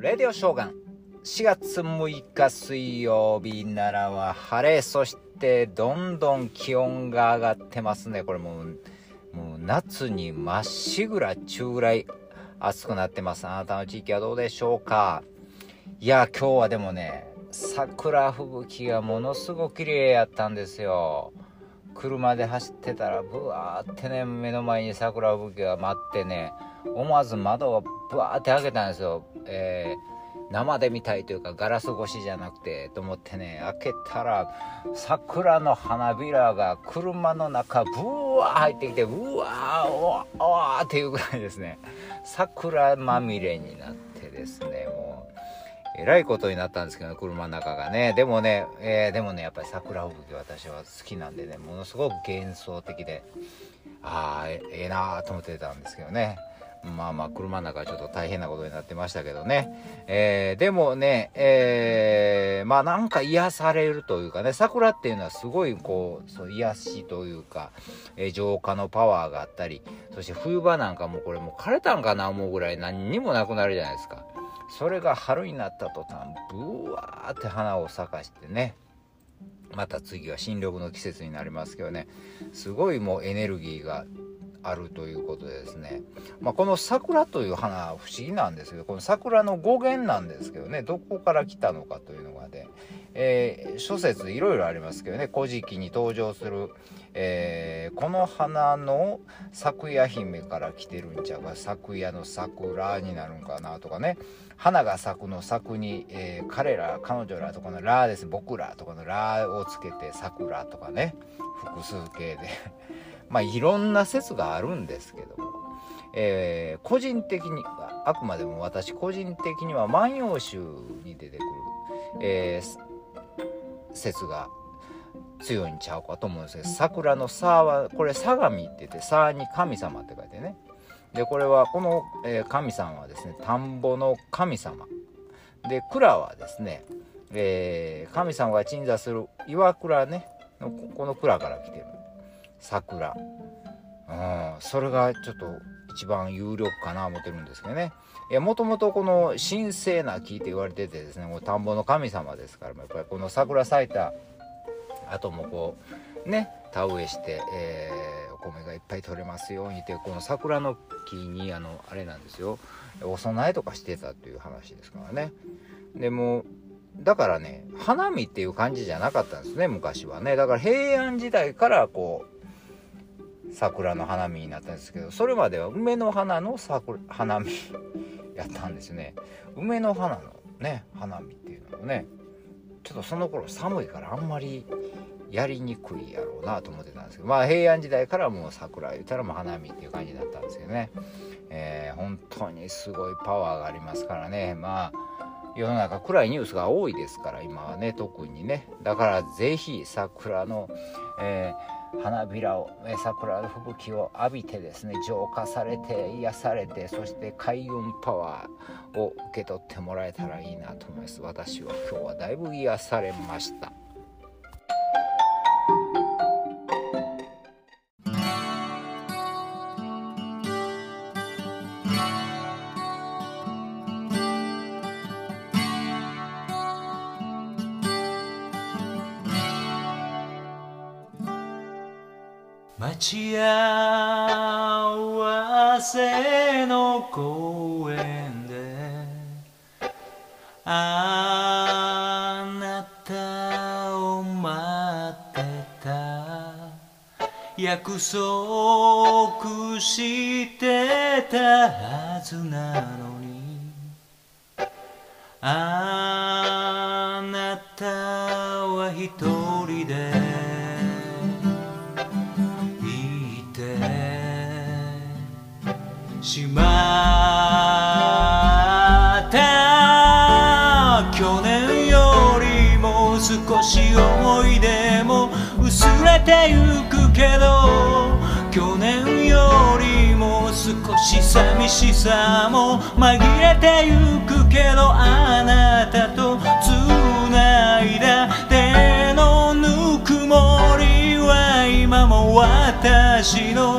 レディオショーガン。4月6日水曜日奈良は晴れそしてどんどん気温が上がってますね。これもうもう夏にまっしぐら中ぐらい暑くなってます。あなたの地域はどうでしょうか？いや今日はでもね桜吹雪がものすごく綺麗やったんですよ。車で走ってたらブワーってね目の前に桜吹雪が待ってね。思わず窓をブワーって開けたんですよ、えー、生で見たいというかガラス越しじゃなくてと思ってね開けたら桜の花びらが車の中ブワー入ってきてうわーおわおわっていうぐらいですね桜まみれになってですねもうえらいことになったんですけど、車の中がね。でもね、えー、でもね、やっぱり桜吹雪私は好きなんでね、ものすごく幻想的で、ああ、ええー、なーと思ってたんですけどね。まあまあ車の中はちょっと大変なことになってましたけどね。えー、でもね、えー、まあなんか癒されるというかね、桜っていうのはすごいこう、そう癒しというか、えー、浄化のパワーがあったり、そして冬場なんかもこれもう枯れたんかな思うぐらい何にもなくなるじゃないですか。それが春になった途端、ブワーって花を咲かしてね、また次は新緑の季節になりますけどね、すごいもうエネルギーがあるということでですね、まあ、この桜という花不思議なんですけどこの桜の語源なんですけどねどこから来たのかというのがね、えー、諸説いろいろありますけどね「古事記」に登場する、えー、この花の咲夜姫から来てるんちゃうか咲夜の桜になるんかなとかね花が咲くの咲くに、えー、彼ら彼女らとかの「ら」です僕らとかの「ら」をつけて桜とかね複数形でまあいろんな説があるんですけども、えー、個人的にあくまでも私個人的には「万葉集」に出てくる、えー、説が強いんちゃうかと思うんですけど桜の「さ」はこれ相模って言って「さ」に神様って書いてね。でこれはこの、えー、神様はですね田んぼの神様。で蔵はですね、えー、神様が鎮座する岩倉ねこの蔵から来てる。桜。うんそれがちょっと一番有力かな思ってるんですけどね。いやもともとこの神聖な木って言われててですねもう田んぼの神様ですからやっぱりこの桜咲いた後もこうね田植えして、えー、お米がいっぱい取れますようにってこの桜の木にあのあれなんですよ。お供えとかしてたという話ですからね。でもだからね花見っていう感じじゃなかったんですね昔はね。だから平安時代からこう桜の花見になったんですけどそれまでは梅の花の桜花見 やったんですね。梅の花のね花見っていうのもねちょっとその頃寒いからあんまりやりにくいやろうなと思ってたんですけどまあ平安時代からもう桜言ったらもう花見っていう感じだったんですけどね、えー、本当にすごいパワーがありますからね。まあ世の中暗いニュースが多いですから今はね特にね。だから是非桜の、えー花びらを桜の吹雪を浴びてですね浄化されて癒されてそして開運パワーを受け取ってもらえたらいいなと思います。私は今日はだいぶ癒されました。待ち合わせの公園であなたを待ってた。約束してたはずなのにあなたは一人。しまった。去年よりも少し思い出も薄れてゆくけど去年よりも少し寂しさも紛れてゆくけどあなたと繋いだ手のぬくもりは今も私の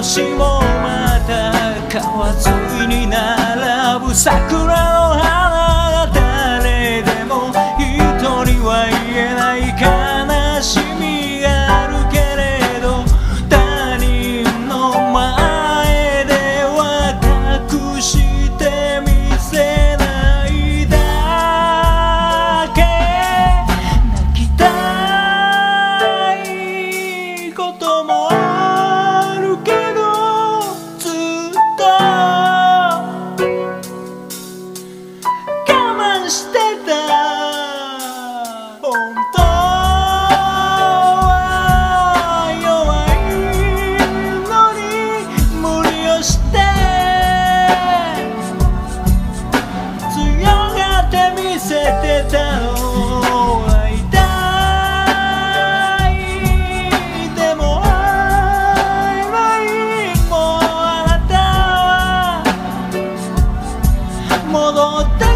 年もまた川沿いに並ぶ桜の花 no